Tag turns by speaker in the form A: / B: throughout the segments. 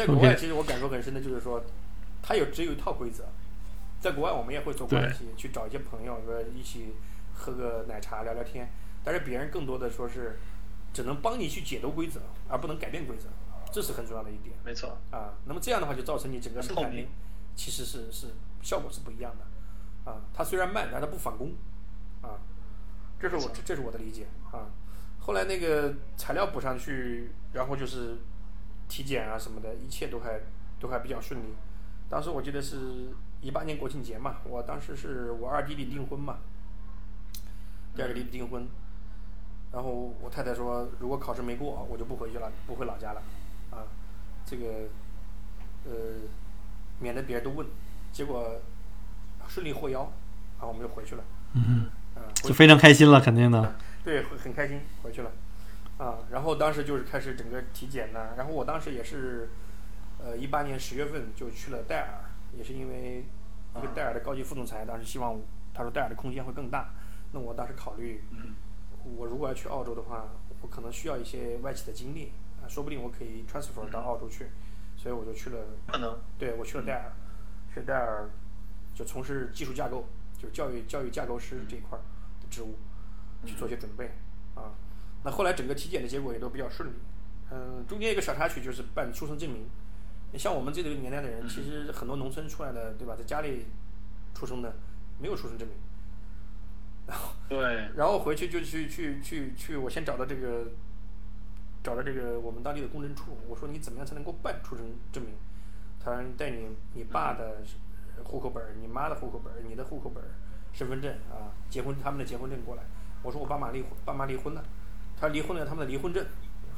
A: 在国外其实我感受很深的就是说，它有只有一套规则。在国外我们也会做关系，去找一些朋友说一起喝个奶茶聊聊天，但是别人更多的说是只能帮你去解读规则，而不能改变规则，这是很重要的一点。
B: 没错。
A: 啊，那么这样的话就造成你整个生产力其实是是效果是不一样的。啊，它虽然慢，但它不返工。啊，这是我这这是我的理解啊。后来那个材料补上去，然后就是体检啊什么的，一切都还都还比较顺利。当时我记得是。一八年国庆节嘛，我当时是我二弟弟订婚嘛，第二个弟弟订婚，然后我太太说，如果考试没过，我就不回去了，不回老家了，啊，这个，呃，免得别人都问，结果顺利获邀，然后我们就回去了，
C: 嗯，啊，就非常开心了，肯定的，
A: 对，很开心回去了，啊，然后当时就是开始整个体检呢，然后我当时也是，呃，一八年十月份就去了戴尔。也是因为一个戴尔的高级副总裁当时希望，他说戴尔的空间会更大。那我当时考虑，我如果要去澳洲的话，我可能需要一些外企的经历啊，说不定我可以 transfer 到澳洲去，所以我就去了。
B: 可能。
A: 对，我去了戴尔，去戴尔就从事技术架构，就是教育教育架构师这一块的职务，去做些准备啊。那后来整个体检的结果也都比较顺利。嗯，中间一个小插曲就是办出生证明。像我们这个年代的人，其实很多农村出来的，对吧？在家里出生的，没有出生证明。然后，
B: 对。
A: 然后回去就去去去去，我先找到这个，找到这个我们当地的公证处。我说你怎么样才能够办出生证明？他说带你你爸的户口本你妈的户口本你的户口本身份证啊，结婚他们的结婚证过来。我说我爸妈离婚，爸妈离婚了。他离婚了，他们的离婚证。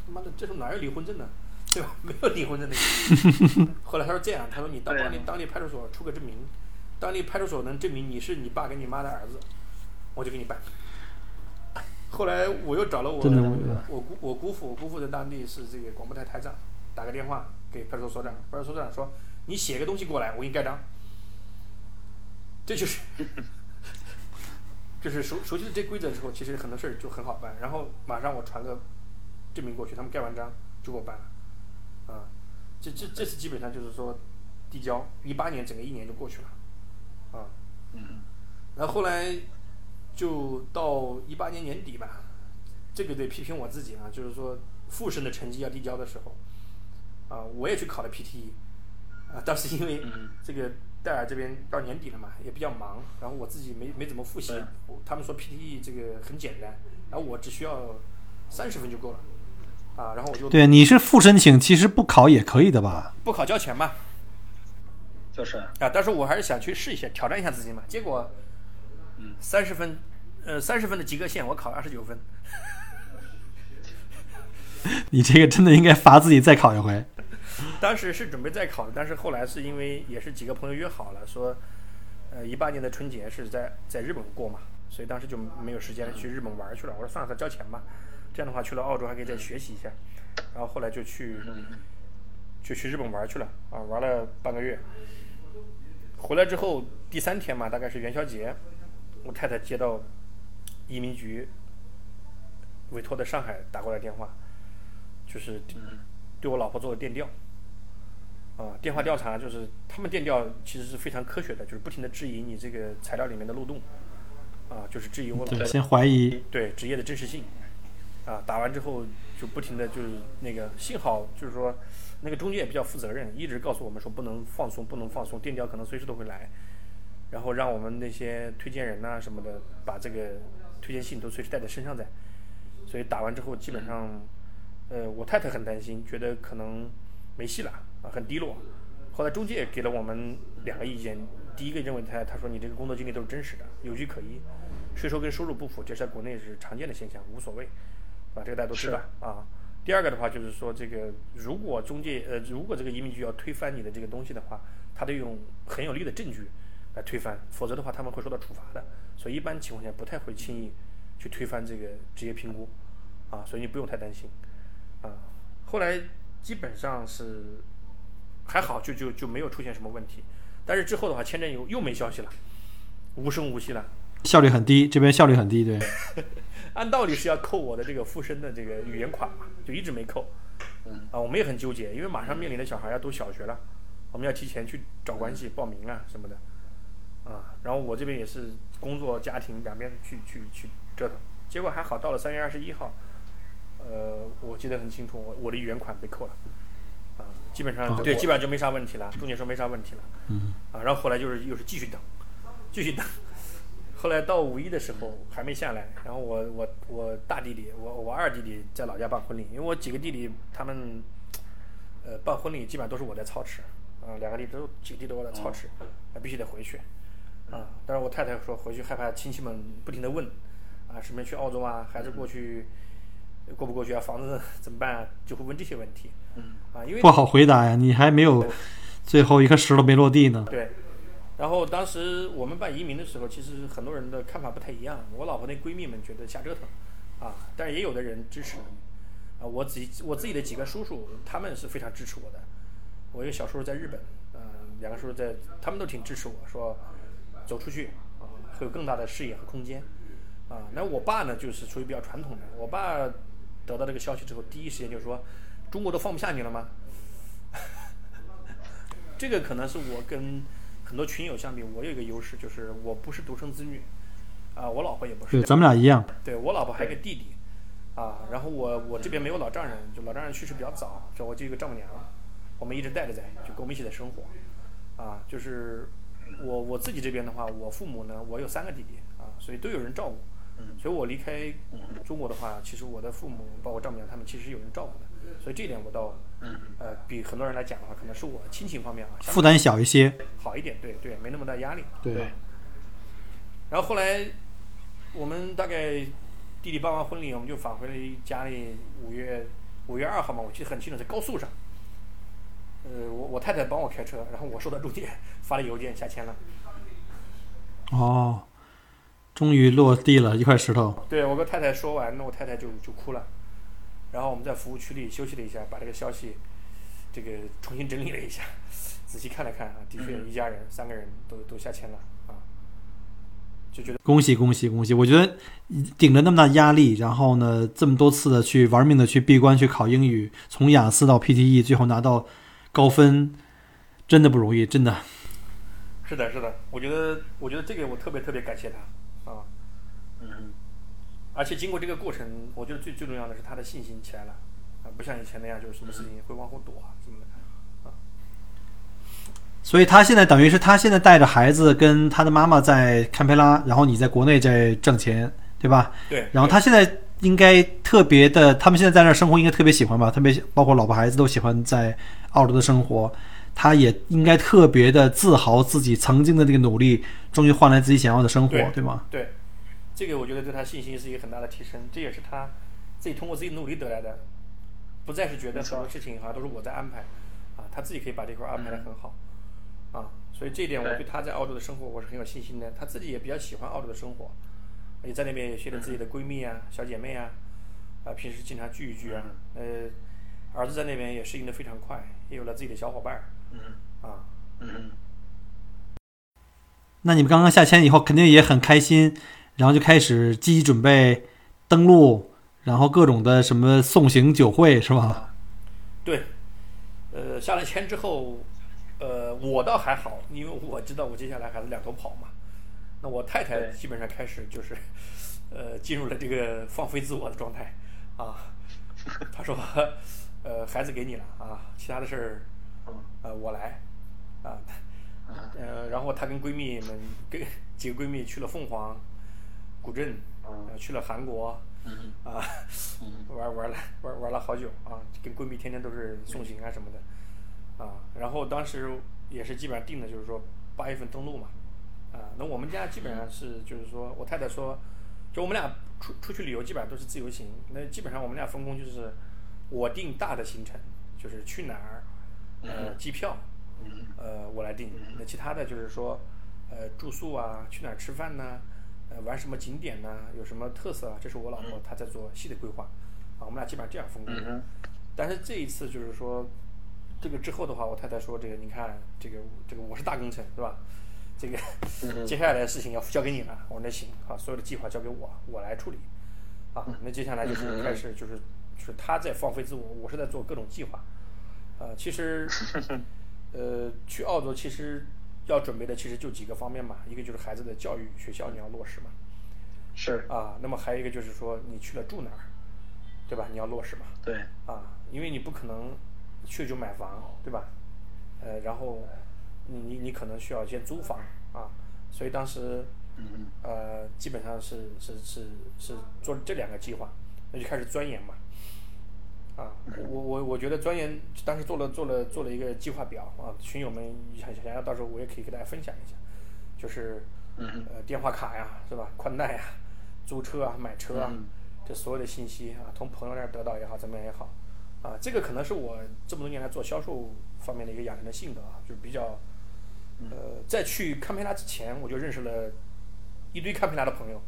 A: 他妈的，这时候哪有离婚证呢？对吧？没有离婚证的。后来他说这样，他说你到当地当地派出所出个证明，当地派出所能证明你是你爸跟你妈的儿子，我就给你办。后来我又找了我我姑我姑父，我姑父在当地是这个广播台台长，打个电话给派出所所长，派出所所长说你写个东西过来，我给你盖章。这就是，就是熟熟悉了这规则之后，其实很多事儿就很好办。然后马上我传个证明过去，他们盖完章就给我办了。啊，这这这次基本上就是说递交，一八年整个一年就过去了，啊，
B: 嗯，
A: 然后后来就到一八年年底吧，这个得批评我自己啊，就是说复审的成绩要递交的时候，啊，我也去考了 PTE，啊，当时因为这个戴尔这边到年底了嘛，也比较忙，然后我自己没没怎么复习，他们说 PTE 这个很简单，然后我只需要三十分就够了。啊，然后我就
C: 对，你是复申请，其实不考也可以的吧？
A: 不考交钱嘛，
B: 就是
A: 啊，但是我还是想去试一下，挑战一下自己嘛。结果，
B: 嗯，
A: 三十分，呃，三十分的及格线，我考了二十九分。
C: 你这个真的应该罚自己再考一回。
A: 当时是准备再考的，但是后来是因为也是几个朋友约好了，说，呃，一八年的春节是在在日本过嘛，所以当时就没有时间去日本玩去了。我说算了，交钱吧。这样的话去了澳洲还可以再学习一下，然后后来就去就去日本玩去了啊，玩了半个月。回来之后第三天嘛，大概是元宵节，我太太接到移民局委托的上海打过来电话，就是对我老婆做的电调啊，电话调查就是他们电调其实是非常科学的，就是不停的质疑你这个材料里面的漏洞啊，就是质疑我老婆
C: 先怀疑
A: 对职业的真实性。啊，打完之后就不停的就是那个，幸好就是说，那个中介也比较负责任，一直告诉我们说不能放松，不能放松，电调可能随时都会来，然后让我们那些推荐人呐什么的，把这个推荐信都随时带在身上在。所以打完之后基本上，呃，我太太很担心，觉得可能没戏了啊，很低落。后来中介给了我们两个意见，第一个认为他他说你这个工作经历都是真实的，有据可依，税收跟收入不符，这在国内是常见的现象，无所谓。啊，这个大家都知道啊。第二个的话就是说，这个如果中介呃，如果这个移民局要推翻你的这个东西的话，他得用很有力的证据来推翻，否则的话他们会受到处罚的。所以一般情况下不太会轻易去推翻这个职业评估啊，所以你不用太担心啊。后来基本上是还好，就就就没有出现什么问题。但是之后的话，签证又又没消息了，无声无息了，
C: 效率很低，这边效率很低，对。
A: 按道理是要扣我的这个附身的这个语言款嘛，就一直没扣，
B: 嗯。
A: 啊，我们也很纠结，因为马上面临的小孩要读小学了，我们要提前去找关系报名啊什么的，啊，然后我这边也是工作家庭两边去去去折腾，结果还好，到了三月二十一号，呃，我记得很清楚，我我的语言款被扣了，啊，基本上、
C: 哦
A: 对，基本上就没啥问题了，重点说没啥问题了，
C: 嗯，
A: 啊，然后后来就是又是继续等，继续等，后来到五一的时候还没下来，然后我我我大弟弟，我我二弟弟在老家办婚礼，因为我几个弟弟他们，呃，办婚礼基本上都是我在操持，啊，两个弟都几个弟都我在操持，啊，必须得回去，啊，但是我太太说回去害怕亲戚们不停的问，啊，什么去澳洲啊，还是过去过不过去啊，房子怎么办啊，就会问这些问题，
B: 嗯
A: 啊，因为
C: 不好回答呀，你还没有最后一颗石头没落地呢。
A: 对，然后当时我们办移民的时候，其实很多人的看法不太一样。我老婆那闺蜜们觉得瞎折腾，啊，但是也有的人支持，啊，我自己我自己的几个叔叔，他们是非常支持我的。我一个小叔叔在日本，嗯、两个叔叔在，他们都挺支持我，说走出去啊，会有更大的视野和空间，啊，那我爸呢，就是属于比较传统的。我爸得到这个消息之后，第一时间就说，中国都放不下你了吗？这个可能是我跟很多群友相比，我有一个优势，就是我不是独生子女，啊，我老婆也不是
C: 对，，咱们俩一样。
A: 对我老婆还有个弟弟，啊，然后我我这边没有老丈人，就老丈人去世比较早，所以我就一个丈母娘，我们一直带着在，就跟我们一起在生活，啊，就是我我自己这边的话，我父母呢，我有三个弟弟啊，所以都有人照顾，所以我离开中国的话，其实我的父母包括丈母娘他们其实有人照顾的，所以这一点我倒呃比很多人来讲的话，可能是我亲情方面啊
C: 负担小一些。
A: 好一点，对对，没那么大压力。
C: 对
B: 对
A: 然后后来我们大概弟弟办完婚礼，我们就返回了家里。五月五月二号嘛，我记得很清楚，在高速上。呃，我我太太帮我开车，然后我收到中介发了邮件下签了。
C: 哦，终于落地了一块石头。
A: 对我跟太太说完，那我太太就就哭了。然后我们在服务区里休息了一下，把这个消息这个重新整理了一下，仔细看了看啊，的确一家人三个人都都下签了啊，就觉得
C: 恭喜恭喜恭喜！我觉得顶着那么大压力，然后呢，这么多次的去玩命的去闭关去考英语，从雅思到 PTE，最后拿到高分，真的不容易，真的。
A: 是的，是的，我觉得，我觉得这个我特别特别感谢他啊，
B: 嗯
A: 而且经过这个过程，我觉得最最重要的是他的信心起来了啊，不像以前那样就是什么事情会往后躲啊什么的。
C: 所以他现在等于是他现在带着孩子跟他的妈妈在堪培拉，然后你在国内在挣钱，对吧？
A: 对，
C: 然后他现在应该特别的，他们现在在那儿生活应该特别喜欢吧？特别包括老婆孩子都喜欢在澳洲的生活，他也应该特别的自豪自己曾经的这个努力，终于换来自己想要的生活，
A: 对
C: 对吗？
A: 对，这个我觉得对他信心是一个很大的提升，这也是他自己通过自己努力得来的，不再是觉得很多事情好像都是我在安排啊，他自己可以把这块儿安排的很好啊，所以这一点我
B: 对。
A: 对他在澳洲的生活我是很有信心的，他自己也比较喜欢澳洲的生活，也在那边也学了自己的闺蜜啊、小姐妹啊，啊，平时经常聚一聚啊，呃，儿子在那边也适应的非常快，也有了自己的小伙伴儿。
B: 嗯。
A: 啊，
B: 嗯。
C: 那你们刚刚下签以后，肯定也很开心，然后就开始积极准备登陆，然后各种的什么送行酒会，是吧？
A: 对，呃，下了签之后，呃，我倒还好，因为我知道我接下来还是两头跑嘛。那我太太基本上开始就是，呃，进入了这个放飞自我的状态啊。她说，呃，孩子给你了啊，其他的事儿，呃，我来啊。呃，然后她跟闺蜜们，跟几个闺蜜去了凤凰、古镇，呃，去了韩国，
B: 嗯
A: 啊，玩玩了玩玩了好久啊，跟闺蜜天天都是送行啊什么的，啊，然后当时也是基本上定的就是说八月份登陆嘛，啊，那我们家基本上是就是说我太太说，就我们俩出出去旅游基本上都是自由行，那基本上我们俩分工就是我定大的行程，就是去哪儿，呃，机票，呃，我来定，那其他的就是说，呃，住宿啊，去哪儿吃饭呢？呃，玩什么景点呢？有什么特色啊？这是我老婆她在做细的规划，啊，我们俩基本上这样分工。
B: 嗯
A: 但是这一次就是说，这个之后的话，我太太说这个，你看这个这个我是大工程是吧？这个接下来的事情要交给你了。我说那行，好，所有的计划交给我，我来处理。啊，那接下来就是开始就是就是他在放飞自我，我是在做各种计划。啊、其实，呃，去澳洲其实要准备的其实就几个方面嘛，一个就是孩子的教育，学校你要落实嘛，
B: 是，
A: 啊，那么还有一个就是说你去了住哪儿，对吧？你要落实嘛，
B: 对，
A: 啊，因为你不可能去就买房，对吧？呃，然后你你你可能需要先租房啊，所以当时
B: 嗯
A: 呃基本上是是是是做这两个计划，那就开始钻研嘛。啊，我我我觉得专研当时做了做了做了一个计划表啊，群友们想想要到时候我也可以给大家分享一下，就是
B: 嗯
A: 呃电话卡呀，是吧？宽带呀，租车啊，买车啊，
B: 嗯
A: 这所有的信息啊，从朋友那儿得到也好，怎么样也好，啊，这个可能是我这么多年来做销售方面的一个养成的性格啊，就是比较，呃，在去堪培拉之前，我就认识了一堆堪培拉的朋友，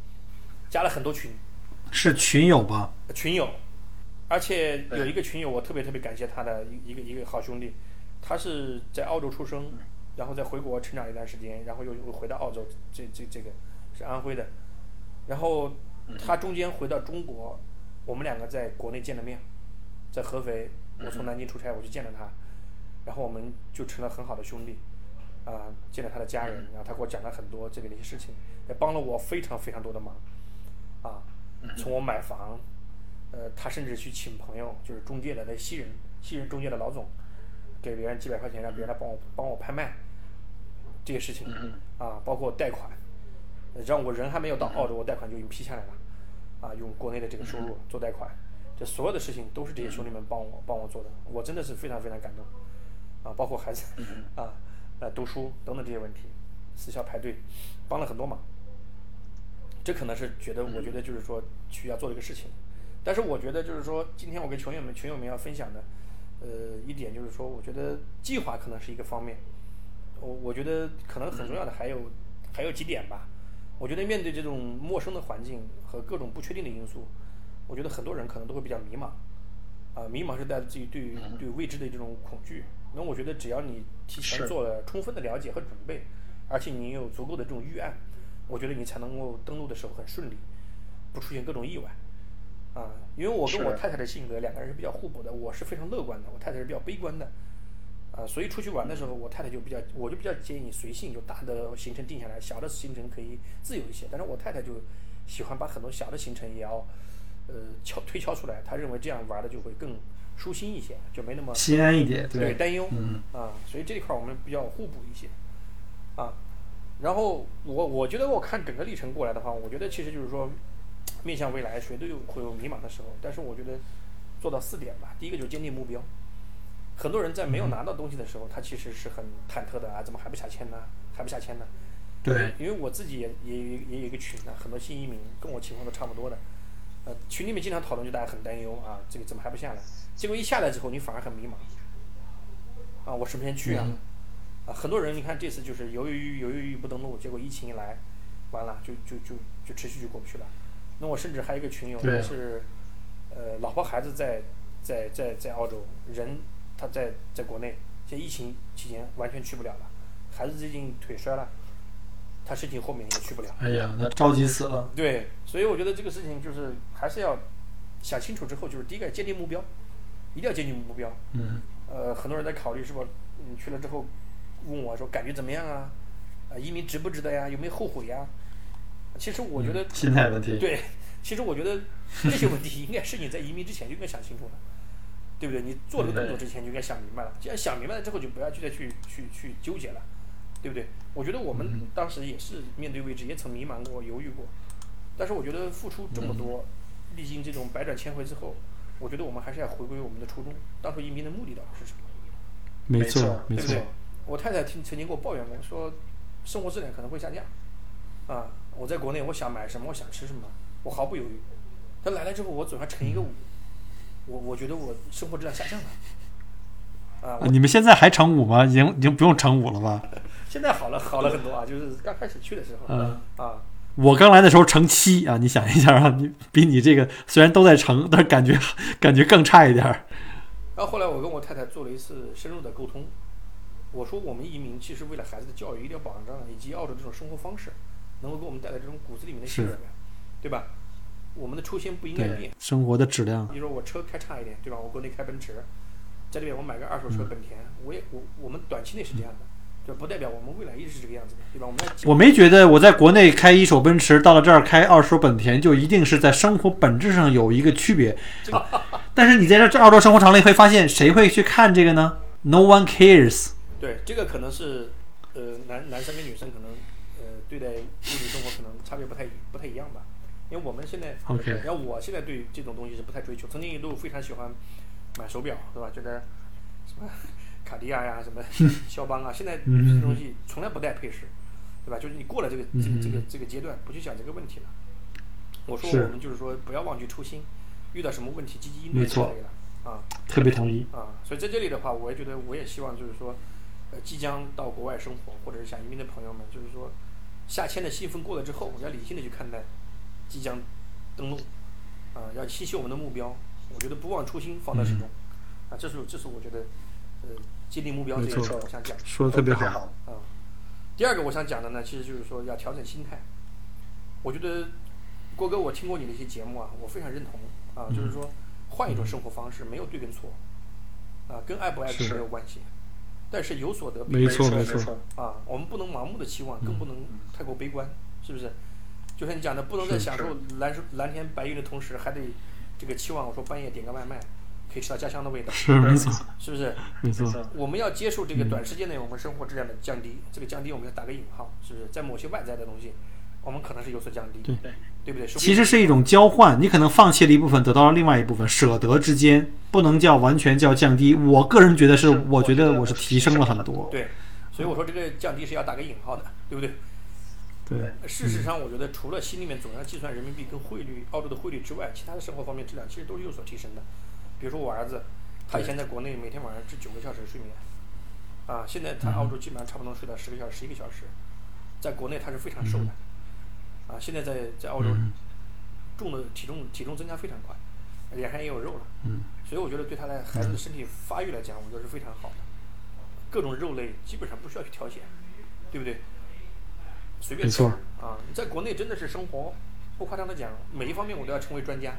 A: 加了很多群
C: 是群友吧？
A: 群友，而且有一个群友，我特别特别感谢他的一一个一个好兄弟，他是在澳洲出生，然后再回国成长一段时间，然后又又回到澳洲，这这这个是安徽的，然后他中间回到中国，我们两个在国内见了面，在合肥，我从南京出差我去见了他，然后我们就成了很好的兄弟，啊、见了他的家人，然后他给我讲了很多这个的一些事情，也帮了我非常非常多的忙，啊，从我买房，呃，他甚至去请朋友，就是中介的那西人，西人中介的老总，给别人几百块钱让别人来帮我帮我拍卖，这些事情啊，包括贷款，呃让我人还没有到澳洲，我贷款就已经批下来了，啊，用国内的这个收入做贷款，这所有的事情都是这些兄弟们帮我帮我做的，我真的是非常非常感动，啊，包括孩子啊，呃，读书等等这些问题，私校排队，帮了很多忙。这可能是觉得，我觉得就是说需要做这个事情，但是我觉得就是说，今天我跟群友们群友们要分享的，呃，一点就是说，我觉得计划可能是一个方面，我我觉得可能很重要的还有还有几点吧。我觉得面对这种陌生的环境和各种不确定的因素，我觉得很多人可能都会比较迷茫，啊，迷茫是带着自己对于对未知的这种恐惧。那我觉得只要你提前做了充分的了解和准备，而且你有足够的这种预案，我觉得你才能够登陆的时候很顺利，不出现各种意外。啊，因为我跟我太太的性格两个人是比较互补的，我是非常乐观的，我太太是比较悲观的。啊，所以出去玩的时候，我太太就比较，我就比较建议随性，就大的行程定下来，小的行程可以自由一些。但是我太太就喜欢把很多小的行程也要，呃，敲推敲出来，她认为这样玩的就会更舒心一些，就没那么
C: 心安一点，
A: 对担忧，
C: 嗯
A: 啊，所以这一块儿我们比较互补一些，啊，然后我我觉得我看整个历程过来的话，我觉得其实就是说，面向未来，谁都有会有迷茫的时候，但是我觉得做到四点吧，第一个就是坚定目标。很多人在没有拿到东西的时候，他其实是很忐忑的啊，怎么还不下签呢？还不下签呢？
C: 对，
A: 因为我自己也也也也有一个群呢，很多新移民跟我情况都差不多的，呃，群里面经常讨论，就大家很担忧啊，这个怎么还不下来？结果一下来之后，你反而很迷茫，啊，我什么时间去啊？
C: 嗯
A: 啊，很多人你看这次就是犹犹豫豫犹犹豫豫不登录，结果疫情一来，完了就就就就持续就过不去了。那我甚至还有一个群友他是，呃，老婆孩子在在在在澳洲，人他在在国内，现在疫情期间完全去不了了，孩子最近腿摔了，他申请后面也去不了。
C: 哎呀，那着急死了。
A: 对，所以我觉得这个事情就是还是要想清楚之后，就是第一个坚定目标，一定要坚定目标。
C: 嗯，
A: 呃，很多人在考虑是不，你去了之后问我说感觉怎么样啊？啊，移民值不值得呀？有没有后悔呀？其实我觉得、
C: 心态问题。
A: 对，其实我觉得这些问题应该是你在移民之前就应该想清楚了，对不对？你做这个动作之前就应该想明白了。既然想明白了之后，就不要去再去去去纠结了，对不对？我觉得我们当时也是面对未知，也曾迷茫过、犹豫过，但是我觉得付出这么多，历经这种百转千回之后，我觉得我们还是要回归我们的初衷，当初移民的目的到底是什么？
C: 没错
A: 对不对。？我太太听曾经给我抱怨过，说生活质量可能会下降。啊，我在国内，我想买什么，我想吃什么，我毫不犹豫。但来了之后，我总要乘一个五，我我觉得我生活质量下降了。啊，
C: 你们现在还乘五吗？已经已经不用乘五了吧？
A: 现在好了好了很多啊，就是刚开始去的时候，
C: 嗯
A: 啊，
C: 我刚来的时候乘七啊，你想一下啊，你比你这个虽然都在乘，但是感觉感觉更差一点儿。
A: 然后后来我跟我太太做了一次深入的沟通，我说我们移民其实为了孩子的教育、医疗保障以及澳洲这种生活方式，能够给我们带来这种骨子里面的信任感，对吧？我们的初心不应该变。
C: 生活的质量，
A: 比如说我车开差一点，对吧？我国内开奔驰，在这边我买个二手车
C: 嗯
A: 本田，我也我我们短期内是这样的，就不代表我们未来一直是这个样子的，对吧？我们
C: 我没觉得我在国内开一手奔驰，到了这儿开二手本田，就一定是在生活本质上有一个区别。但是你在这这澳洲生活长了，你会发现谁会去看这个呢？No one cares。
A: 对这个可能是呃男男生跟女生可能呃对待物质生活可能差别不太不太一样吧，因为我们现在
C: OK
A: 然后我现在对这种东西是不太追求，曾经一度非常喜欢买手表，对吧？觉得什么卡地亚呀、什么 肖邦啊，现在
C: 嗯
A: 这些东西从来不带配饰，对吧？就是你过了这个这个这个这个阶段，不去想这个问题了。我说我们就是说不要忘记初心，遇到什么问题积极应对
C: 没错
A: 就可以了啊。
C: 特别同意。
A: 啊，所以在这里的话，我也觉得，我也希望就是说，呃，即将到国外生活或者是想移民的朋友们，就是说，下签的兴奋过了之后，要理性的去看待即将登陆，啊，要清晰我们的目标。我觉得不忘初心，放在始终，啊，这是这是我觉得，呃，坚定目标这
C: 没错
A: 个事儿，我想讲
C: 说的特别好。
B: 好。
A: 啊。第二个我想讲的呢，其实就是说要调整心态。我觉得郭哥，我听过你的一些节目啊，我非常认同啊，就是说换一种生活方式，没有对跟错，啊，跟爱不爱是
C: 是
A: 没有关系，但是有所得必
C: 没
A: 有
C: 错没错
A: 啊，我们不能盲目的期望，更不能太过悲观，是不是？就像你讲的，不能在享受蓝蓝天白云的同时，还得这个期望我说半夜点个外卖，可以吃到家乡的味道，
C: 是没错，
A: 是不是？
C: 没错。
A: 我们要接受这个短时间内我们生活质量的降低，这个降低我们要打个引号，是不是？在某些外在的东西，我们可能是有所降低，
C: 对
B: 对
A: 对不对？
C: 其实是一种交换，你可能放弃了一部分，得到了另外一部分，舍得之间不能叫完全叫降低。我个人觉得是，我觉得我是提升了很多。
A: 对，所以我说这个降低是要打个引号的，对不对？
C: 对，
A: 事实上，我觉得除了心里面总要计算人民币跟汇率、澳洲的汇率之外，其他的生活方面质量其实都是有所提升的。比如说我儿子，他以前在国内每天晚上只九个小时睡眠，啊，现在他澳洲基本上差不多能睡到十个小时、十一个小时，在国内他是非常瘦的，啊，现在在在澳洲
C: 嗯
A: 重的体重体重增加非常快，脸上也有肉了，
C: 嗯
A: 所以我觉得对他的孩子的身体发育来讲，我觉得是非常好的。各种肉类基本上不需要去挑选，对不对？随便吃
C: 没错
A: 啊！在国内真的是生活，不夸张的讲，每一方面我都要成为专家，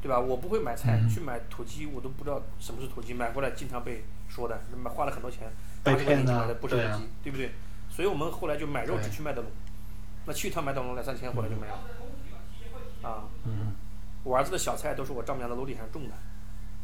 A: 对吧？我不会买菜，
C: 嗯
A: 去买土鸡，我都不知道什么是土鸡，买回来经常被说的，买花了很多钱，
C: 被
A: 八十块钱
C: 骗的
A: 买的不是土
C: 对啊
A: 鸡，对不对？所以我们后来就买肉只去麦德龙，那去一趟麦当劳两三千回来就没了，啊。
C: 嗯，
A: 我儿子的小菜都是我丈母娘的楼底上种的，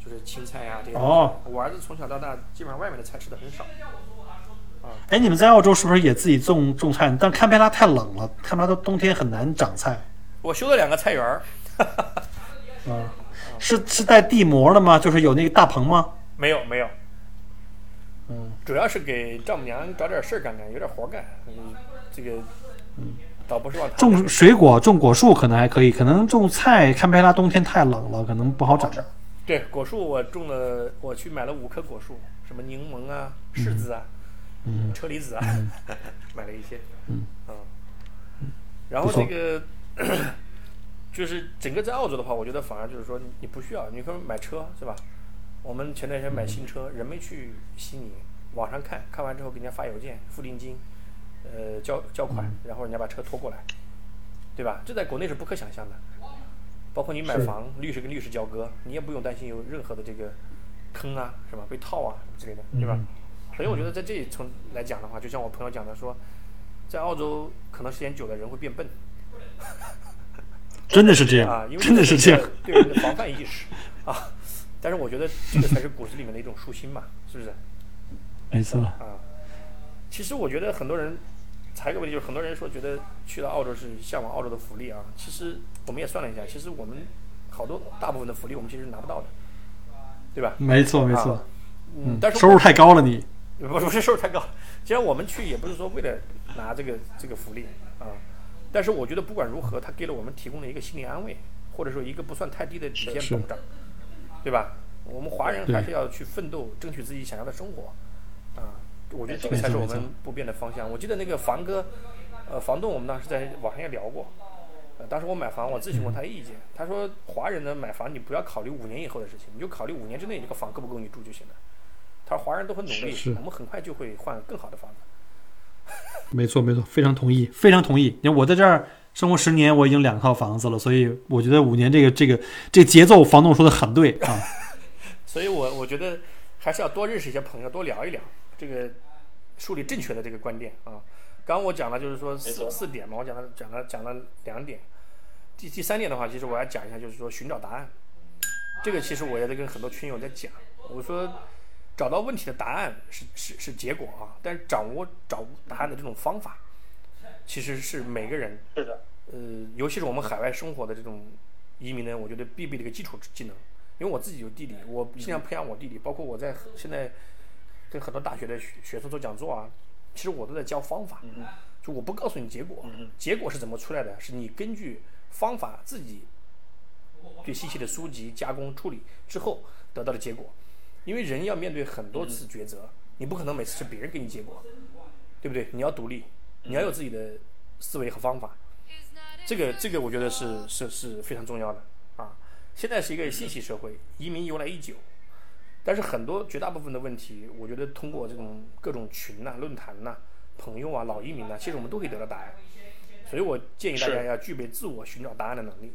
A: 就是青菜呀、这些。
C: 哦，
A: 我儿子从小到大基本上外面的菜吃的很少。
C: 啊哎，你们在澳洲是不是也自己种种菜？但堪培拉太冷了，堪培拉都冬天很难长菜。
A: 我修了两个菜园儿，
C: 啊，是是带地膜的吗？就是有那个大棚吗？
A: 没有没有，
C: 嗯，
A: 主要是给丈母娘找点事儿干干，有点活干。嗯，这个，倒不是往
C: 种水果、种果树可能还可以，可能种菜，堪培拉冬天太冷了，可能不好长。
A: 对果树，我种了，我去买了五棵果树，什么柠檬啊、柿子啊、
C: 嗯
A: 车厘子啊，买了一些。
C: 嗯
A: 然后
C: 不错
A: 这个 就是整个在澳洲的话，我觉得反而就是说你不需要，你可以买车是吧？我们前段时间买新车，人没去悉尼，网上看看完之后给人家发邮件付定金，呃交交款，然后人家把车拖过来，对吧？这在国内是不可想象的。包括你买房，律师跟律师交割，你也不用担心有任何的这个坑啊，是吧？被套啊之类的，对吧？
C: 嗯
A: 所以我觉得在这一层来讲的话，就像我朋友讲的说，在澳洲可能时间久了人会变笨
C: 真的是这样，
A: 啊，因为
C: 真的是这样。
A: 对人的防范意识啊。但是我觉得这个才是骨子里面的一种舒心嘛，是不是？
C: 没错，
A: 啊，其实我觉得很多人，还有一个问题就是，很多人说觉得去到澳洲是向往澳洲的福利啊。其实我们也算了一下，其实我们好多大部分的福利我们其实是拿不到的，对吧？
C: 没错，没
A: 啊
C: 错。
A: 嗯，但是
C: 收入太高了你，
A: 不是不是收入太高，既然我们去也不是说为了拿这个这个福利啊，但是我觉得不管如何，他给了我们提供了一个心理安慰，或者说一个不算太低的底线保障，对吧？我们华人还是要去奋斗，争取自己想要的生活啊。我觉得这个才是我们不变的方向。我记得那个房哥，呃，房东我们当时在网上也聊过，呃，当时我买房，我咨询过他的意见，他说华人呢买房你不要考虑五年以后的事情，你就考虑五年之内这个房够不够你住就行了。他说华人都很努力，我们很快就会换更好的房子。
C: 没错没错，非常同意，非常同意。你看我在这儿生活十年，我已经两套房子了，所以我觉得五年这个这个这个节奏，房东说的很对啊。
A: 所以我我觉得还是要多认识一些朋友，多聊一聊，这个树立正确的这个观点啊。刚我讲了就是说四四点嘛，我讲了讲了讲了两点。第第三点的话，其实我要讲一下，就是说寻找答案。这个其实我也在跟很多群友在讲，我说找到问题的答案是是是结果啊，但是掌握找答案的这种方法，其实是每个人
B: 是的，
A: 呃，尤其是我们海外生活的这种移民呢，我觉得必备的一个基础技能。因为我自己有弟弟，我尽量培养我弟弟，包括我在现在跟很多大学的学学生做讲座啊，其实我都在教方法，就我不告诉你结果，结果是怎么出来的，是你根据方法自己对信息的书籍加工处理之后得到的结果。因为人要面对很多次抉择，你不可能每次是别人给你结果，对不对？你要独立，你要有自己的思维和方法。这个这个我觉得是是是非常重要的啊。现在是一个信息社会，移民由来已久，但是很多绝大部分的问题，我觉得通过这种各种群呐、论坛呐、朋友啊、老移民呐，其实我们都可以得到答案。所以我建议大家要具备自我寻找答案的能力。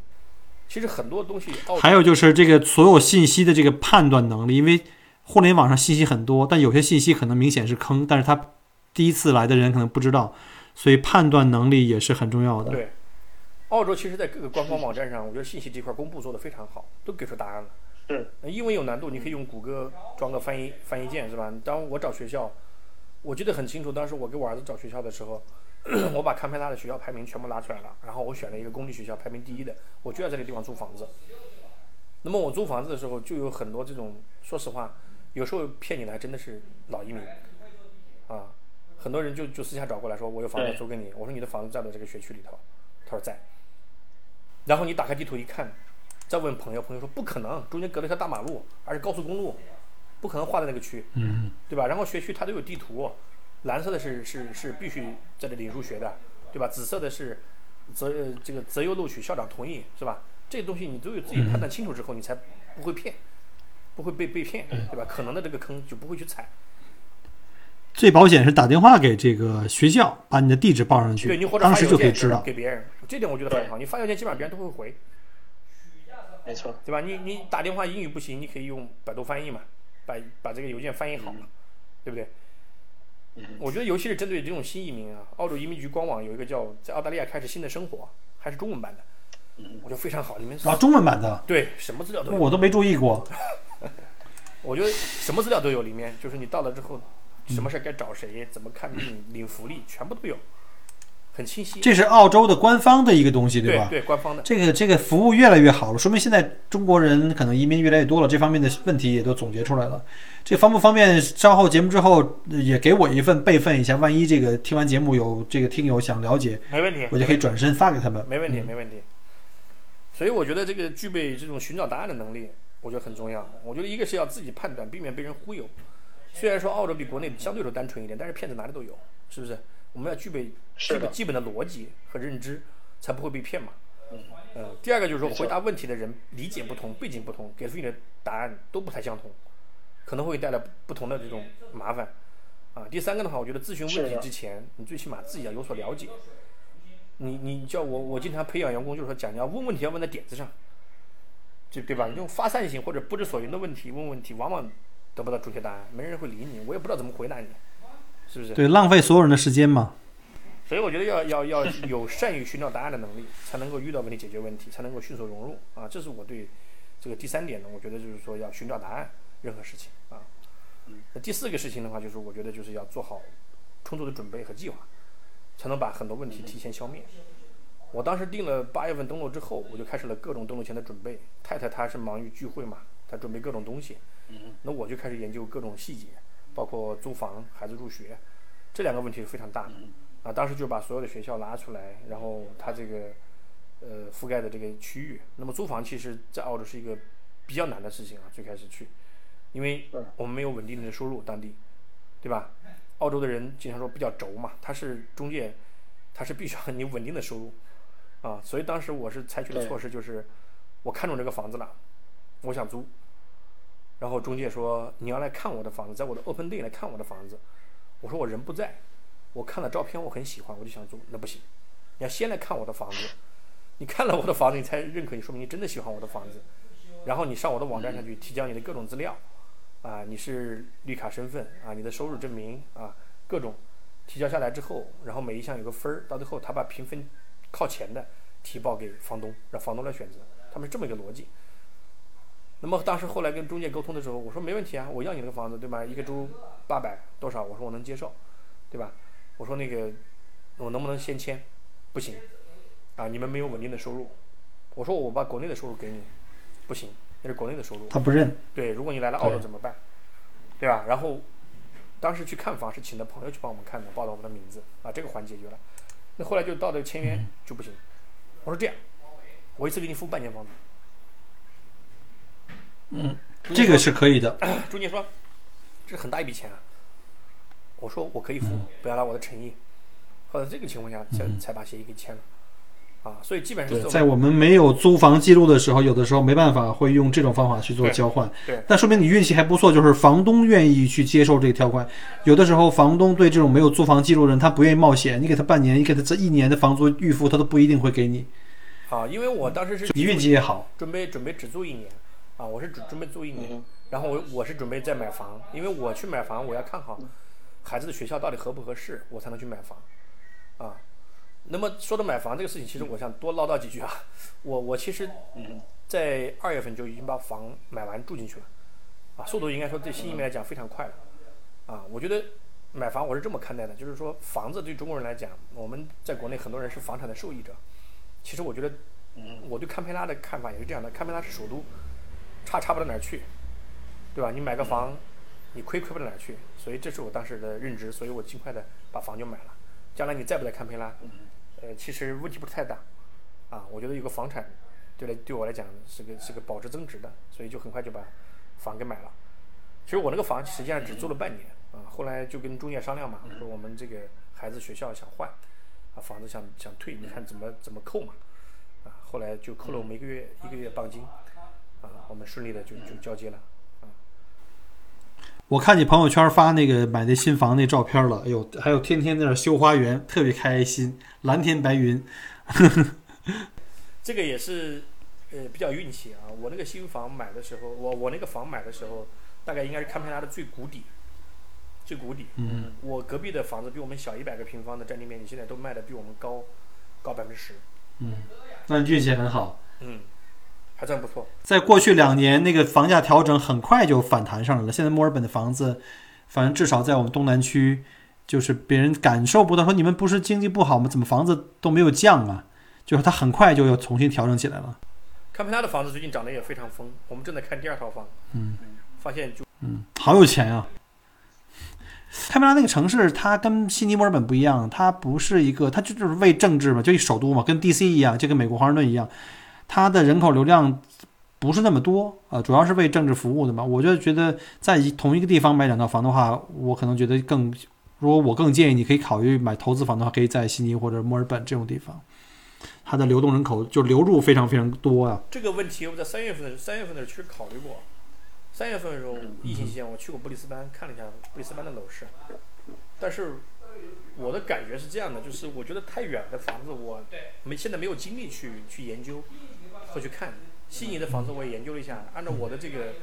A: 其实很多东西，
C: 还有就是这个所有信息的这个判断能力，因为互联网上信息很多，但有些信息可能明显是坑，但是他第一次来的人可能不知道，所以判断能力也是很重要的。
A: 对，澳洲其实在各个官方网站上，我觉得信息这块公布做得非常好，都给出答案了。英文有难度，你可以用谷歌装个翻译翻译键，是吧？当我找学校，我记得很清楚，当时我给我儿子找学校的时候，我把堪培拉的学校排名全部拉出来了，然后我选了一个公立学校排名第一的，我就要在这个地方租房子。那么我租房子的时候，就有很多这种，说实话，有时候骗你的还真的是老移民，啊，很多人就就私下找过来说，我有房子租给你，我说你的房子在不在这个学区里头？他说在。然后你打开地图一看，再问朋友，朋友说不可能，中间隔了一条大马路，而且高速公路，不可能划在那个区，
C: 嗯，
A: 对吧？然后学区它都有地图，蓝色的是是是必须在这里入学的，对吧？紫色的是择呃这个择优录取，校长同意，是吧？这些东西你都有自己判断清楚之后，你才不会骗，不会被被骗，对吧？可能的这个坑就不会去踩。
C: 最保险是打电话给这个学校，把你的地址报上去
A: 对你
C: 去，当时
A: 或者发邮件
C: 就可以知道。
A: 给别人，这点我觉得很好。你发邮件基本上别人都会回，
B: 没错，
A: 对吧？你你打电话英语不行，你可以用百度翻译嘛，把把这个邮件翻译好嘛，对不对？我觉得尤其是针对这种新移民啊，澳洲移民局官网有一个叫在澳大利亚开始新的生活，还是中文版的，我觉得非常好。里面
C: 啊，中文版的
A: 对什么资料都有，
C: 我都没注意过。
A: 我觉得什么资料都有，里面就是你到了之后，什么事儿该找谁，怎么看病、领福利，全部都有，很清晰。
C: 这是澳洲的官方的一个东西，对吧？
A: 对对，官方的。
C: 这个这个服务越来越好了，说明现在中国人可能移民越来越多了，这方面的问题也都总结出来了。这方不方便？稍后节目之后呃也给我一份备份一下，万一这个听完节目有这个听友想了解，
A: 没问题，
C: 我就可以转身发给他们。
A: 没问题，没问题。所以我觉得这个具备这种寻找答案的能力，我觉得很重要。我觉得一个是要自己判断，避免被人忽悠。虽然说澳洲比国内相对来说单纯一点，但是骗子哪里都有，是不是？我们要具备基
B: 是的
A: 本基本的逻辑和认知，才不会被骗嘛。嗯，第二个就是说，回答问题的人理解不同、背景不同，给出你的答案都不太相同，可能会带来不同的这种麻烦。啊，第三个的话，我觉得咨询问题之前，你最起码自己要有所了解。你你叫我，我经常培养员工，就是说讲，你要问问题要问在点子上，就对吧？你用发散性或者不知所云的问题问问题，往往得不到准确答案，没人会理你，我也不知道怎么回答你，是不是？
C: 对，浪费所有人的时间嘛。
A: 所以我觉得要要要有善于寻找答案的能力，才能够遇到问题解决问题，才能够迅速融入啊！这是我对这个第三点呢，我觉得就是说要寻找答案，任何事情啊。那第四个事情的话，就是我觉得就是要做好充足的准备和计划，才能把很多问题提前消灭。我当时定了八月份登陆之后，我就开始了各种登陆前的准备。太太她是忙于聚会嘛，她准备各种东西，那我就开始研究各种细节，包括租房、孩子入学，这两个问题是非常大的。啊，当时就把所有的学校拉出来，然后它这个呃覆盖的这个区域。那么租房其实，在澳洲是一个比较难的事情啊，最开始去，因为我们没有稳定的收入，当地，对吧？澳洲的人经常说比较轴嘛，他是中介，他是必须要 你稳定的收入啊，所以当时我是采取的措施就是，我看中这个房子了，我想租，然后中介说你要来看我的房子，在我的 open day 来看我的房子，我说我人不在。我看了照片，我很喜欢，我就想租，那不行，你要先来看我的房子，你看了我的房子，你才认可，你说明你真的喜欢我的房子。然后你上我的网站上去提交你的各种资料，啊，你是绿卡身份啊，你的收入证明啊，各种提交下来之后，然后每一项有个分儿，到最后他把评分靠前的提报给房东，让房东来选择，他们是这么一个逻辑。那么当时后来跟中介沟通的时候，我说没问题啊，我要你那个房子，对吧？一个周八百多少？我说我能接受，对吧？我说那个我能不能先签？不行，啊，你们没有稳定的收入。我说我把国内的收入给你，不行，那是国内的收入。
C: 他不认。
A: 对，如果你来了澳洲怎么办？对吧？然后当时去看房是请的朋友去帮我们看的，报了我们的名字啊，这个环节决了。那后来就到这个签约就不行。我说这样，我一次给你付半年房租。
C: 嗯，这个是可以的。
A: 中介说这是很大一笔钱啊。我说我可以付，不要拿我的诚意。后来这个情况下才才把协议给签了。啊，所以基本上
C: 在我们没有租房记录的时候，有的时候没办法会用这种方法去做交换。
A: 对
C: 但说明你运气还不错，就是房东愿意去接受这个条款。有的时候房东对这种没有租房记录的人，他不愿意冒险，你给他半年，你给他这一年的房租预付，他都不一定会给你。
A: 啊，因为我当时是
C: 你运气也好，
A: 准备准备只租一年，啊，我是准准备租一年，
B: 嗯
A: 然后我我是准备再买房，因为我去买房我要看好孩子的学校到底合不合适，我才能去买房，啊，那么说到买房这个事情，其实我想多唠叨几句啊，我我其实
B: 嗯
A: 在二月份就已经把房买完住进去了，啊，速度应该说对新移民来讲非常快了，啊，我觉得买房我是这么看待的，就是说房子对中国人来讲，我们在国内很多人是房产的受益者，其实我觉得
B: 嗯
A: 我对堪培拉的看法也是这样的，堪培拉是首都，差差不到哪儿去，对吧？你买个房，你亏亏不到哪儿去，所以这是我当时的认知，所以我尽快的把房就买了。将来你再不在堪培拉，呃，其实问题不是太大，啊，我觉得有个房产，对来对我来讲是个是个保值增值的，所以就很快就把房给买了。其实我那个房实际上只租了半年啊，后来就跟中介商量嘛，说我们这个孩子学校想换，啊，房子想想退，你看怎么怎么扣嘛，啊，后来就扣了我们一个月一个月磅金，啊，我们顺利的就就交接了。
C: 我看你朋友圈发那个买那新房那照片了，哎呦，还有天天在那修花园，特别开心，蓝天白云。
A: 这个也是呃比较运气啊。我那个新房买的时候，我我那个房买的时候，大概应该是堪培拉的最谷底，最谷底。
C: 嗯，
A: 我隔壁的房子比我们小一百个平方的占地面积，现在都卖的比我们高高百分之十，嗯
C: 那你运气很好。
A: 嗯，还算不错。
C: 在过去两年，那个房价调整很快就反弹上来了。现在墨尔本的房子，反正至少在我们东南区，就是别人感受不到说你们不是经济不好吗？怎么房子都没有降啊？就是它很快就又重新调整起来了。
A: 堪培拉的房子最近涨得也非常疯，我们正在看第二套房，
C: 嗯，
A: 发现就
C: 嗯，好有钱啊！堪培拉那个城市，它跟悉尼、墨尔本不一样，它不是一个，它就就是为政治嘛，就一首都嘛，跟 DC 一样，就跟美国华盛顿一样，它的人口流量不是那么多啊、主要是为政治服务的嘛。我就觉得在同一个地方买两套房的话，我可能觉得更，如果我更建议你可以考虑买投资房的话，可以在悉尼或者墨尔本这种地方，它的流动人口就流入非常非常多啊。
A: 这个问题，我在三月份三月份的时候其实考虑过。三月份的时候，疫情期间我去过布里斯班看了一下布里斯班的楼市，但是我的感觉是这样的，就是我觉得太远的房子我没现在没有精力去去研究或去看。悉尼的房子我也研究了一下，按照我的这个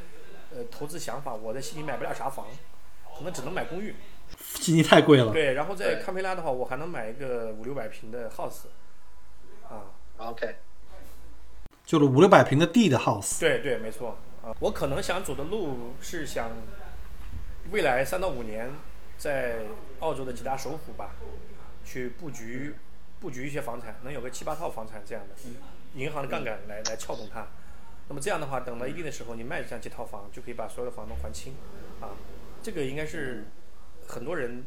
A: 呃投资想法，我在悉尼买不了啥房，可能只能买公寓。
C: 悉尼太贵了，
A: 对，然后在堪培拉的话，我还能买一个五六百平的 house，啊
B: ，，OK，
C: 就是五六百平的地的 house。
A: 对对，没错啊。我可能想走的路是想未来三到五年在澳洲的几大首府吧，去布局布局一些房产，能有个七八套房产这样的，银行的杠杆来来撬动它。那么这样的话，等到一定的时候，你卖这样几套房，就可以把所有的房东还清啊。这个应该是很多人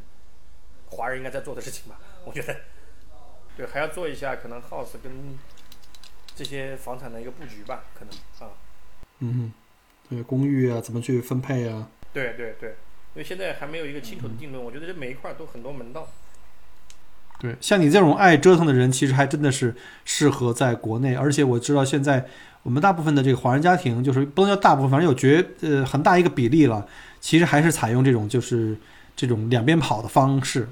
A: 华人应该在做的事情吧？我觉得，对，还要做一下可能 house 跟这些房产的一个布局吧，可能啊。
C: 嗯，对，公寓啊，怎么去分配啊？
A: 对对对，因为现在还没有一个清楚的定论，我觉得这每一块都很多门道。
C: 对，像你这种爱折腾的人，其实还真的是适合在国内。而且我知道现在我们大部分的这个华人家庭，就是不能叫大部分，反正有绝呃很大一个比例了，其实还是采用这种就是这种两边跑的方式。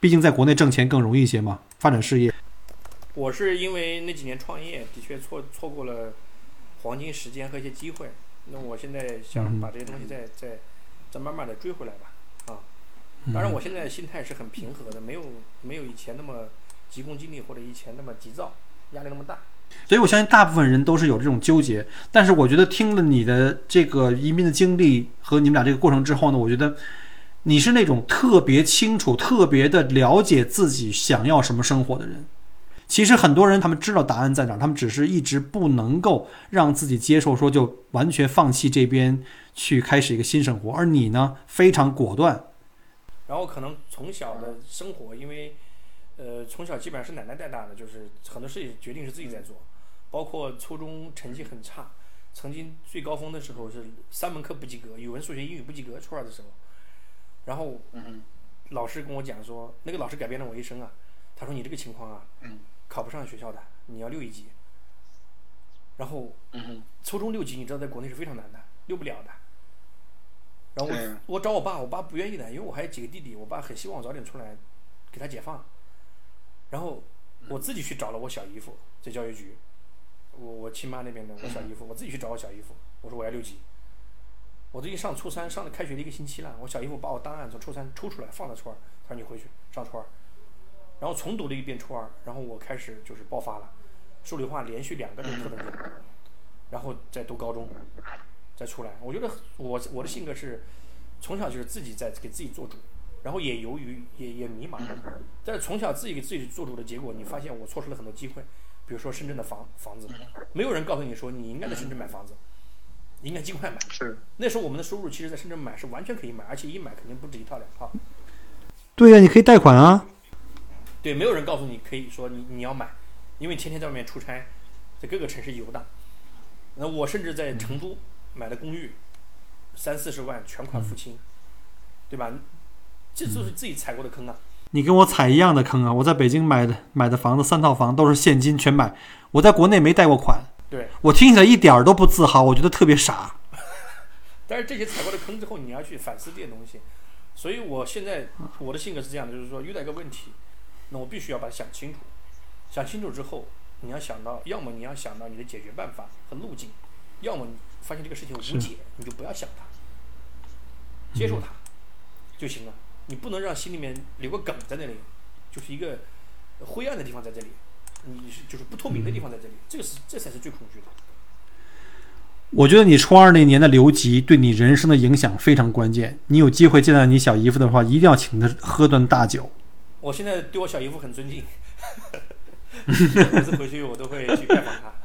C: 毕竟在国内挣钱更容易一些嘛，发展事业。
A: 我是因为那几年创业，的确错错过了黄金时间和一些机会。那我现在想把这些东西再再再慢慢的追回来吧。啊，当然我现在心态是很平和的，没有没有以前那么急功近利或者以前那么急躁，压力那么大。
C: 所以我相信大部分人都是有这种纠结。但是我觉得听了你的这个移民的经历和你们俩这个过程之后呢，我觉得你是那种特别清楚、特别的了解自己想要什么生活的人。其实很多人他们知道答案在哪儿，他们只是一直不能够让自己接受，说就完全放弃这边去开始一个新生活。而你呢，非常果断。
A: 然后可能从小的生活，因为呃从小基本上是奶奶带大的，就是很多事情决定是自己在做，包括初中成绩很差，曾经最高峰的时候是三门课不及格，语文、数学、英语不及格，初二的时候。然后老师跟我讲说，那个老师改变了我一生啊。他说你这个情况啊。考不上学校的，你要六一级。然后，初中六级，你知道在国内是非常难的，六不了的。然后我我找我爸，我爸不愿意的，因为我还有几个弟弟，我爸很希望我早点出来，给他解放。然后我自己去找了我小姨夫，在教育局，我我亲妈那边的我小姨夫，我自己去找我小姨夫，我说我要六级。我都已经上初三，上了开学的一个星期了，我小姨夫把我档案从初三抽出来，放在初二，他说你回去上初二。然后重读了一遍初二，然后我开始就是爆发了，数理化连续两个人特等奖，然后再读高中，再出来。我觉得我我的性格是从小就是自己在给自己做主，然后也由于也也迷茫，但是从小自己给自己做主的结果，你发现我错失了很多机会。比如说深圳的房房子，没有人告诉你说你应该在深圳买房子，应该尽快买。
B: 是
A: 那时候我们的收入其实在深圳买是完全可以买，而且一买肯定不止一套两套。
C: 对呀，你可以贷款啊。
A: 对，没有人告诉你可以说你你要买，因为天天在外面出差，在各个城市游荡。那我甚至在成都买的公寓，三四十万全款付清，对吧？这就是自己踩过的坑啊。
C: 你跟我踩一样的坑啊！我在北京买的买的房子三套房都是现金全买，我在国内没贷过款。
A: 对，
C: 我听起来一点儿都不自豪，我觉得特别傻。
A: 但是这些踩过的坑之后，你要去反思这些东西。所以我现在我的性格是这样的，就是说遇到一个问题。那我必须要把它想清楚，想清楚之后，你要想到，要么你要想到你的解决办法和路径，要么你发现这个事情无解，你就不要想它，接受它就行了。你不能让心里面留个梗在那里，就是一个灰暗的地方在这里，你是就是不透明的地方在这里，这个是这才是最恐惧的。
C: 我觉得你初二那年的留级对你人生的影响非常关键。你有机会见到你小姨夫的话，一定要请他喝顿大酒。
A: 我现在对我小姨夫很尊敬，每次回去我都会去拜访他。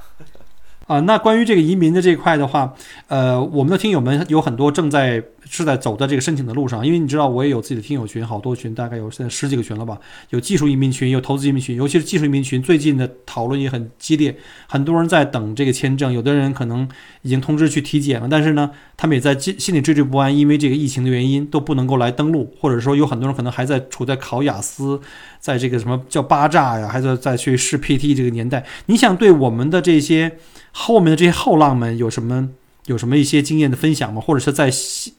C: 啊，那关于这个移民的这一块的话，呃，我们的听友们有很多正在是在走在这个申请的路上，因为你知道我也有自己的听友群，好多群，大概有现在十几个群了吧，有技术移民群，有投资移民群，尤其是技术移民群，最近的讨论也很激烈，很多人在等这个签证，有的人可能已经通知去体检了，但是呢，他们也在心心里惴惴不安，因为这个疫情的原因都不能够来登录，或者说有很多人可能还在处在考雅思，在这个什么叫巴扎呀，还在再去试 PT 这个年代，你想对我们的这些。后面的这些后浪们有什么有什么一些经验的分享吗？或者是在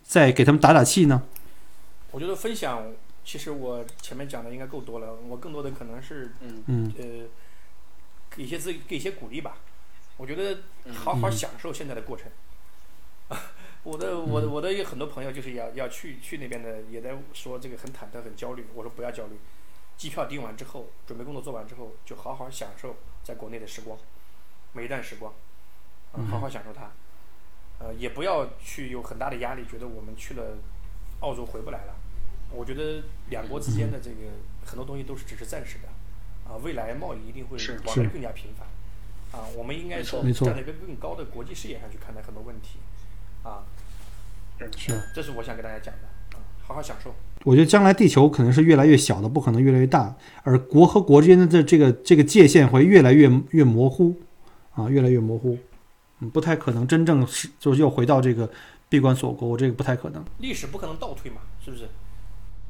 C: 在给他们打打气呢？
A: 我觉得分享，其实我前面讲的应该够多了。我更多的可能是，
B: 嗯
C: 嗯
A: 呃，给一些自给一些鼓励吧。我觉得好好享受现在的过程。我的我的我的有很多朋友就是要要去去那边的，也在说这个很忐忑很焦虑。我说不要焦虑，机票订完之后，准备工作做完之后，就好好享受在国内的时光。每一段时光，嗯，好好享受它，呃，也不要去有很大的压力，觉得我们去了澳洲回不来了。我觉得两国之间的这个很多东西都是只是暂时的，啊，未来贸易一定会往来更加频繁，啊，我们应该说站在一个更高的国际视野上去看待很多问题，啊，
C: 是，
A: 这是我想跟大家讲的，啊，好好享受。
C: 我觉得将来地球可能是越来越小的，不可能越来越大，而国和国之间的这这个这个界限会越来越越模糊。啊，越来越模糊，嗯，不太可能真正是就是又回到这个闭关锁国，这个不太可能。
A: 历史不可能倒退嘛，是不是？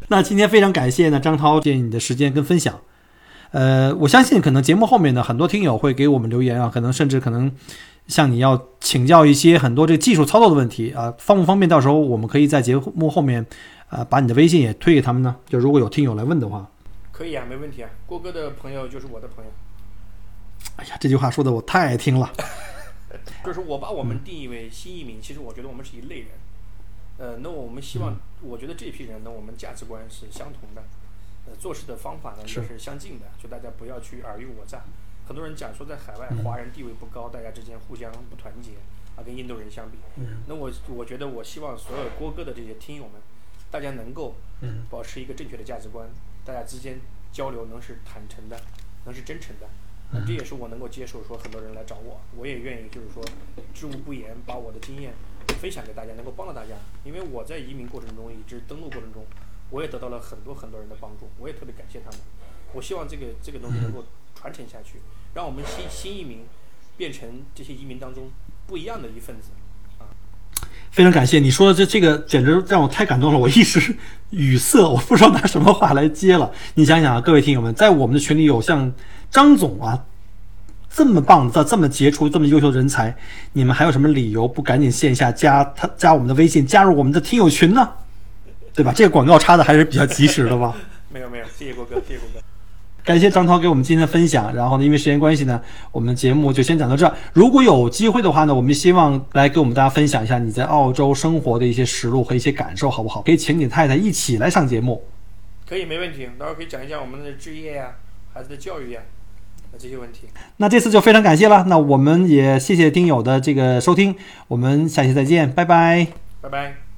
C: 那今天非常感谢呢，张涛借你的时间跟分享。呃，我相信可能节目后面呢，很多听友会给我们留言啊，可能甚至可能向你要请教一些很多这个技术操作的问题啊，方不方便？到时候我们可以在节目后面啊，把你的微信也推给他们呢。就如果有听友来问的话，
A: 可以啊，没问题啊。郭哥的朋友就是我的朋友。
C: 哎呀，这句话说的我太爱听了。
A: 就是我把我们定义为新移民，其实我觉得我们是一类人。呃，那我们希望，我觉得这批人呢，我们价值观是相同的，呃，做事的方法呢也
C: 是
A: 是相近的，就大家不要去尔虞我诈。很多人讲说在海外华人地位不高，大家之间互相不团结啊，跟印度人相比。那我我觉得我希望所有郭哥的这些听友们，大家能够保持一个正确的价值观，大家之间交流能是坦诚的，能是真诚的。那这也是我能够接受，说很多人来找我，我也愿意就是说知无不言，把我的经验分享给大家，能够帮到大家。因为我在移民过程中，以及登陆过程中，我也得到了很多很多人的帮助，我也特别感谢他们。我希望这个这个东西能够传承下去，让我们新新移民变成这些移民当中不一样的一份子。
C: 非常感谢你说的这这个，简直让我太感动了，我一时语塞，我不知道拿什么话来接了。你想想啊，各位听友们，在我们的群里有像张总啊这么棒的、这么杰出、这么优秀的人才，你们还有什么理由不赶紧线下加他加我们的微信，加入我们的听友群呢？对吧？这个广告插的还是比较及时的吧。
A: 没有没有，谢谢郭哥，谢谢郭哥。
C: 感谢张涛给我们今天的分享。然后呢，因为时间关系呢，我们节目就先讲到这儿。如果有机会的话呢，我们希望来给我们大家分享一下你在澳洲生活的一些实录和一些感受，好不好？可以请你太太一起来上节目。
A: 可以，没问题。到时候可以讲一讲我们的置业呀、孩子的教育呀、啊这些问题。
C: 那这次就非常感谢了。那我们也谢谢听友的这个收听，我们下期再见，拜拜。
A: 拜拜。